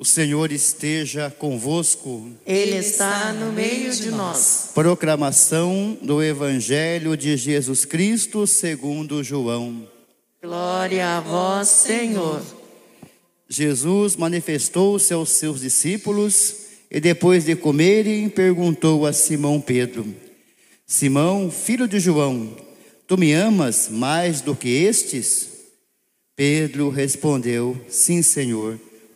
O Senhor esteja convosco. Ele está no meio de nós. Proclamação do Evangelho de Jesus Cristo segundo João. Glória a vós, Senhor. Jesus manifestou-se aos seus discípulos e depois de comerem perguntou a Simão Pedro: Simão, filho de João, tu me amas mais do que estes? Pedro respondeu: Sim, Senhor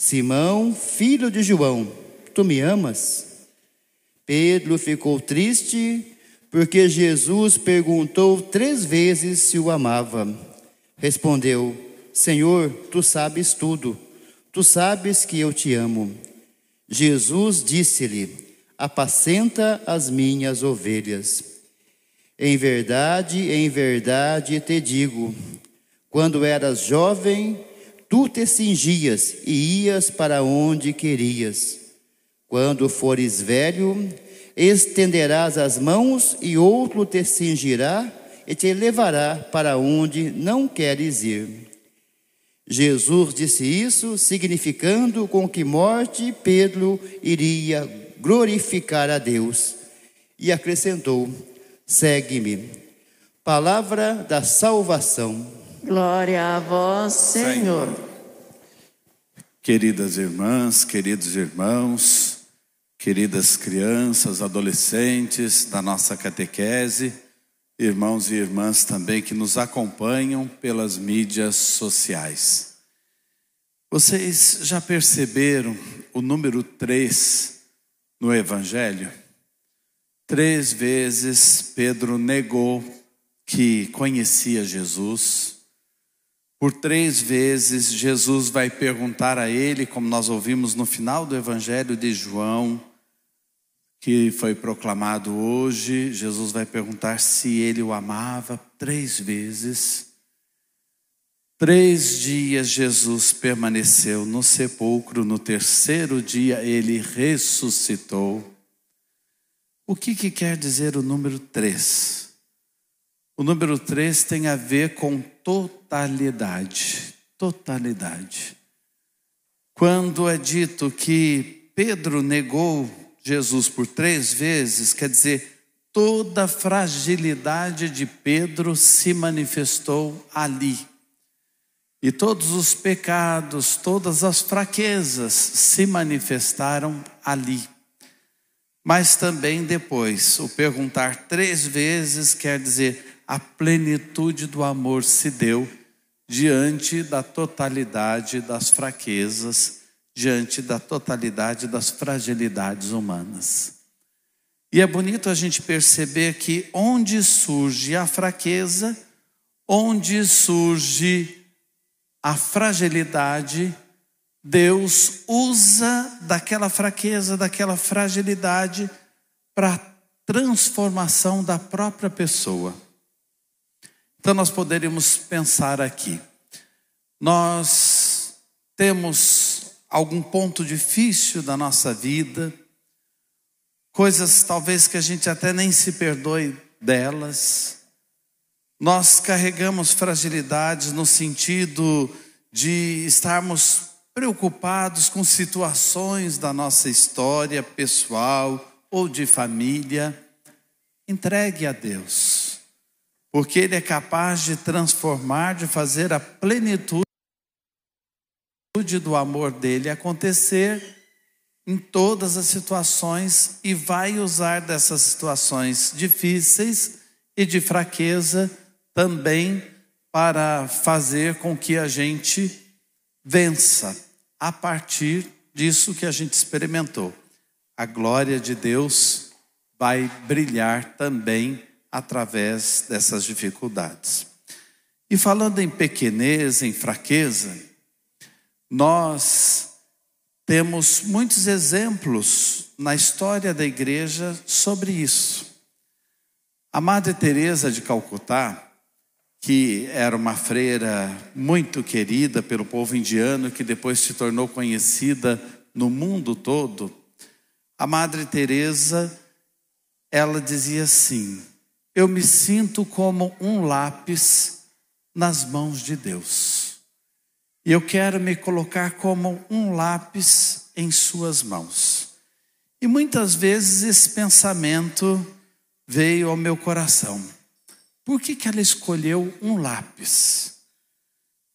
Simão, filho de João, tu me amas? Pedro ficou triste porque Jesus perguntou três vezes se o amava. Respondeu: Senhor, tu sabes tudo, tu sabes que eu te amo. Jesus disse-lhe: Apacenta as minhas ovelhas. Em verdade, em verdade te digo: quando eras jovem, Tu te cingias e ias para onde querias. Quando fores velho, estenderás as mãos e outro te cingirá e te levará para onde não queres ir. Jesus disse isso, significando com que morte Pedro iria glorificar a Deus. E acrescentou: Segue-me. Palavra da salvação. Glória a vós, Senhor. Queridas irmãs, queridos irmãos, queridas crianças, adolescentes da nossa catequese, irmãos e irmãs também que nos acompanham pelas mídias sociais. Vocês já perceberam o número três no Evangelho? Três vezes Pedro negou que conhecia Jesus. Por três vezes, Jesus vai perguntar a ele, como nós ouvimos no final do Evangelho de João, que foi proclamado hoje. Jesus vai perguntar se ele o amava três vezes. Três dias Jesus permaneceu no sepulcro, no terceiro dia ele ressuscitou. O que, que quer dizer o número três? O número três tem a ver com totalidade. Totalidade. Quando é dito que Pedro negou Jesus por três vezes, quer dizer, toda a fragilidade de Pedro se manifestou ali. E todos os pecados, todas as fraquezas se manifestaram ali. Mas também depois, o perguntar três vezes quer dizer a plenitude do amor se deu diante da totalidade das fraquezas, diante da totalidade das fragilidades humanas. E é bonito a gente perceber que onde surge a fraqueza, onde surge a fragilidade, Deus usa daquela fraqueza, daquela fragilidade, para transformação da própria pessoa. Então nós poderíamos pensar aqui. Nós temos algum ponto difícil da nossa vida, coisas talvez que a gente até nem se perdoe delas. Nós carregamos fragilidades no sentido de estarmos preocupados com situações da nossa história pessoal ou de família. Entregue a Deus porque Ele é capaz de transformar, de fazer a plenitude do amor dele acontecer em todas as situações e vai usar dessas situações difíceis e de fraqueza também para fazer com que a gente vença a partir disso que a gente experimentou. A glória de Deus vai brilhar também através dessas dificuldades. E falando em pequenez, em fraqueza, nós Temos muitos exemplos na história da igreja sobre isso. A Madre Teresa de Calcutá, que era uma freira muito querida pelo povo indiano, que depois se tornou conhecida no mundo todo, a Madre Teresa, ela dizia assim: "Eu me sinto como um lápis nas mãos de Deus. E eu quero me colocar como um lápis em suas mãos." E muitas vezes esse pensamento veio ao meu coração. Por que, que ela escolheu um lápis?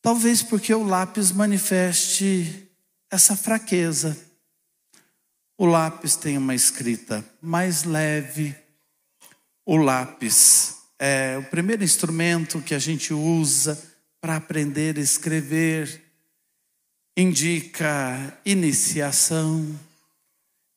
Talvez porque o lápis manifeste essa fraqueza. O lápis tem uma escrita mais leve. O lápis é o primeiro instrumento que a gente usa para aprender a escrever. Indica iniciação.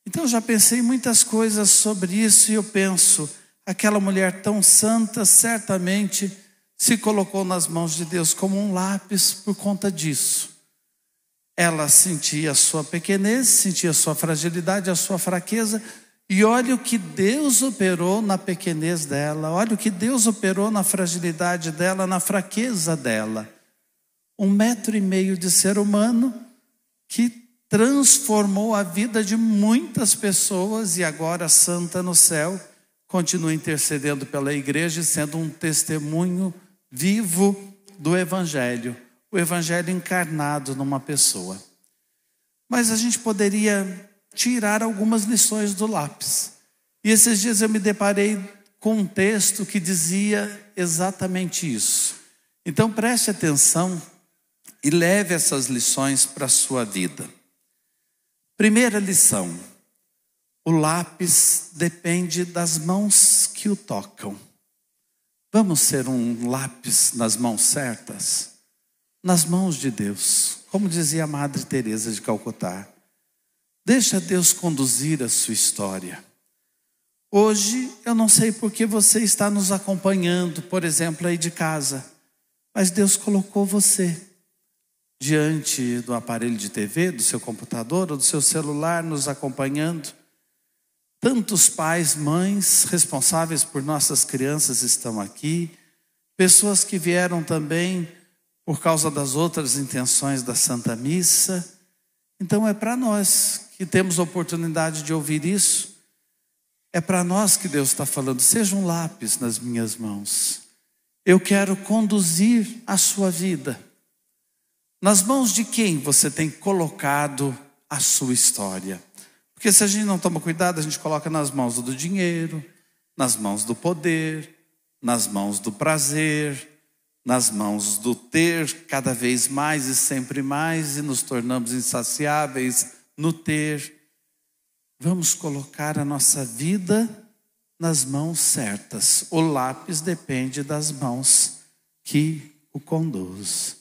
Então eu já pensei muitas coisas sobre isso e eu penso, Aquela mulher tão santa certamente se colocou nas mãos de Deus como um lápis por conta disso. Ela sentia a sua pequenez, sentia a sua fragilidade, a sua fraqueza, e olha o que Deus operou na pequenez dela, olha o que Deus operou na fragilidade dela, na fraqueza dela. Um metro e meio de ser humano que transformou a vida de muitas pessoas e agora santa no céu continua intercedendo pela igreja e sendo um testemunho vivo do Evangelho, o Evangelho encarnado numa pessoa. Mas a gente poderia tirar algumas lições do lápis. E esses dias eu me deparei com um texto que dizia exatamente isso. Então preste atenção e leve essas lições para a sua vida. Primeira lição: o lápis depende das mãos que o tocam. Vamos ser um lápis nas mãos certas? Nas mãos de Deus, como dizia a Madre Teresa de Calcutá. Deixa Deus conduzir a sua história. Hoje eu não sei por que você está nos acompanhando, por exemplo, aí de casa, mas Deus colocou você diante do aparelho de TV, do seu computador ou do seu celular, nos acompanhando. Tantos pais, mães responsáveis por nossas crianças estão aqui, pessoas que vieram também por causa das outras intenções da Santa Missa. Então é para nós que temos a oportunidade de ouvir isso, é para nós que Deus está falando: seja um lápis nas minhas mãos. Eu quero conduzir a sua vida. Nas mãos de quem você tem colocado a sua história? Porque se a gente não toma cuidado, a gente coloca nas mãos do dinheiro, nas mãos do poder, nas mãos do prazer, nas mãos do ter cada vez mais e sempre mais e nos tornamos insaciáveis no ter. Vamos colocar a nossa vida nas mãos certas. O lápis depende das mãos que o conduz.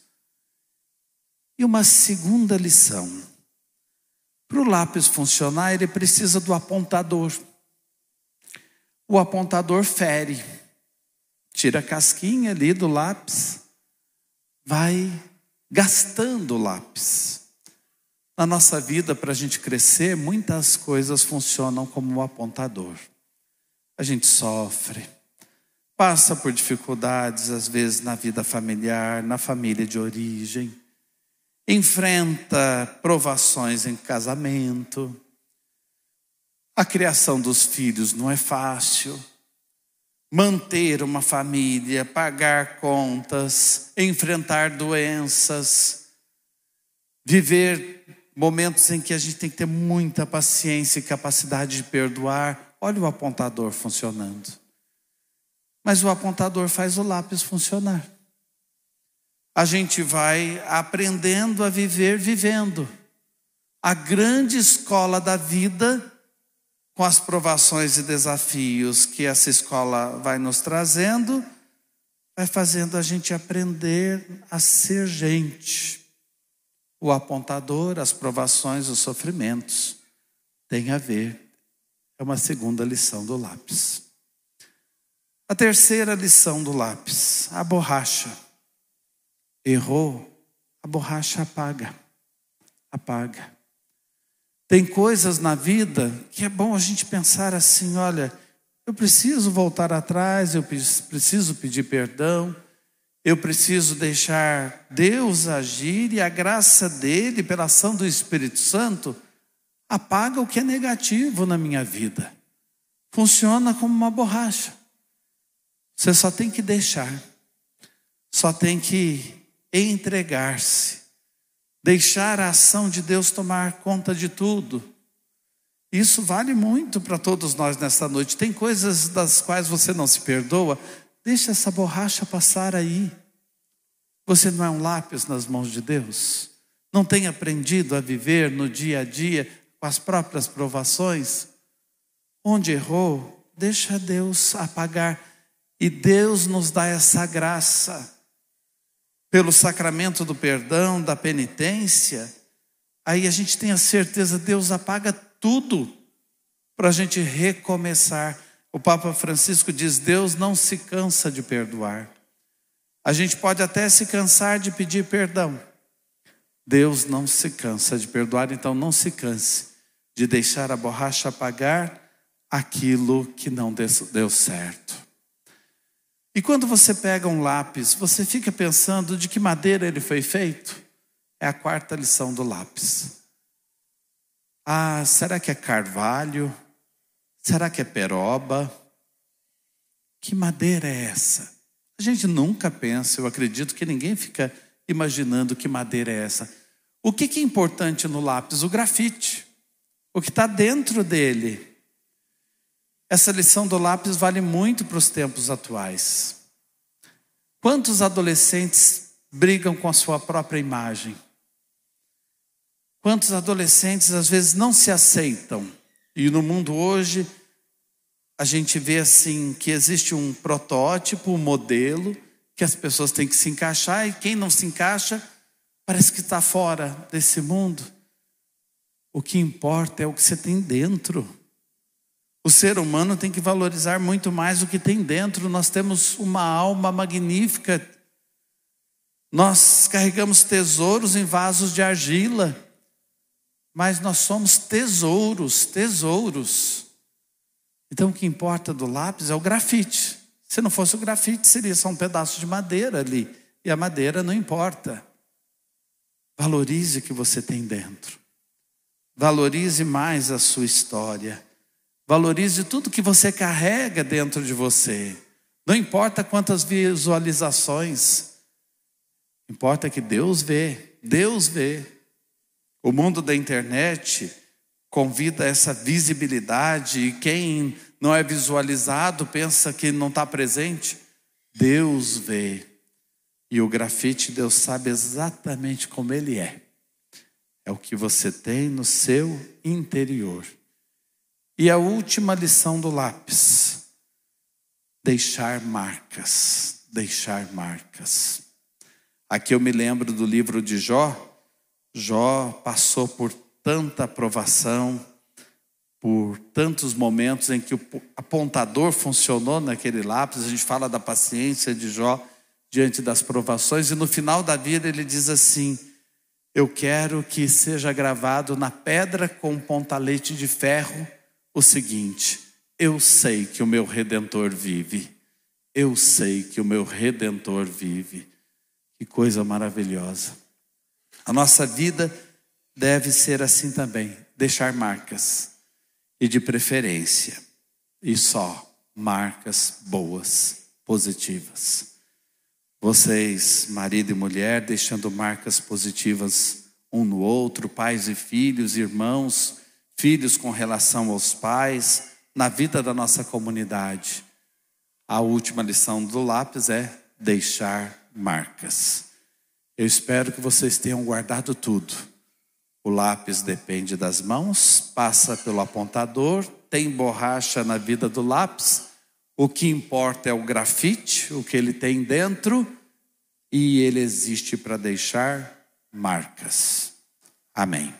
E uma segunda lição. Para o lápis funcionar, ele precisa do apontador. O apontador fere, tira a casquinha ali do lápis, vai gastando o lápis. Na nossa vida, para a gente crescer, muitas coisas funcionam como o apontador. A gente sofre, passa por dificuldades, às vezes na vida familiar, na família de origem enfrenta provações em casamento. A criação dos filhos não é fácil. Manter uma família, pagar contas, enfrentar doenças, viver momentos em que a gente tem que ter muita paciência e capacidade de perdoar. Olha o apontador funcionando. Mas o apontador faz o lápis funcionar a gente vai aprendendo a viver vivendo. A grande escola da vida, com as provações e desafios que essa escola vai nos trazendo, vai fazendo a gente aprender a ser gente. O apontador, as provações, os sofrimentos, tem a ver. É uma segunda lição do lápis. A terceira lição do lápis, a borracha errou, a borracha apaga, apaga. Tem coisas na vida que é bom a gente pensar assim: olha, eu preciso voltar atrás, eu preciso pedir perdão, eu preciso deixar Deus agir e a graça dele, pela ação do Espírito Santo, apaga o que é negativo na minha vida. Funciona como uma borracha. Você só tem que deixar, só tem que entregar-se, deixar a ação de Deus tomar conta de tudo. Isso vale muito para todos nós nesta noite. Tem coisas das quais você não se perdoa, deixa essa borracha passar aí. Você não é um lápis nas mãos de Deus? Não tem aprendido a viver no dia a dia com as próprias provações? Onde errou, deixa Deus apagar e Deus nos dá essa graça. Pelo sacramento do perdão, da penitência, aí a gente tem a certeza, Deus apaga tudo para a gente recomeçar. O Papa Francisco diz: Deus não se cansa de perdoar. A gente pode até se cansar de pedir perdão. Deus não se cansa de perdoar, então não se canse de deixar a borracha apagar aquilo que não deu certo. E quando você pega um lápis, você fica pensando de que madeira ele foi feito? É a quarta lição do lápis. Ah, será que é carvalho? Será que é peroba? Que madeira é essa? A gente nunca pensa, eu acredito que ninguém fica imaginando que madeira é essa. O que é importante no lápis? O grafite. O que está dentro dele. Essa lição do lápis vale muito para os tempos atuais. Quantos adolescentes brigam com a sua própria imagem? Quantos adolescentes às vezes não se aceitam? E no mundo hoje, a gente vê assim que existe um protótipo, um modelo, que as pessoas têm que se encaixar, e quem não se encaixa parece que está fora desse mundo. O que importa é o que você tem dentro. O ser humano tem que valorizar muito mais o que tem dentro. Nós temos uma alma magnífica. Nós carregamos tesouros em vasos de argila, mas nós somos tesouros, tesouros. Então o que importa do lápis é o grafite. Se não fosse o grafite, seria só um pedaço de madeira ali. E a madeira não importa. Valorize o que você tem dentro. Valorize mais a sua história. Valorize tudo que você carrega dentro de você. Não importa quantas visualizações, importa que Deus vê. Deus vê. O mundo da internet convida essa visibilidade e quem não é visualizado pensa que não está presente. Deus vê. E o grafite, Deus sabe exatamente como ele é. É o que você tem no seu interior. E a última lição do lápis: deixar marcas, deixar marcas. Aqui eu me lembro do livro de Jó. Jó passou por tanta aprovação, por tantos momentos em que o apontador funcionou naquele lápis. A gente fala da paciência de Jó diante das provações, e no final da vida ele diz assim: Eu quero que seja gravado na pedra com pontalete de ferro o seguinte: eu sei que o meu redentor vive. Eu sei que o meu redentor vive. Que coisa maravilhosa. A nossa vida deve ser assim também, deixar marcas e de preferência, e só marcas boas, positivas. Vocês, marido e mulher, deixando marcas positivas um no outro, pais e filhos, irmãos, filhos com relação aos pais, na vida da nossa comunidade. A última lição do lápis é deixar marcas. Eu espero que vocês tenham guardado tudo. O lápis depende das mãos, passa pelo apontador, tem borracha na vida do lápis. O que importa é o grafite, o que ele tem dentro, e ele existe para deixar marcas. Amém.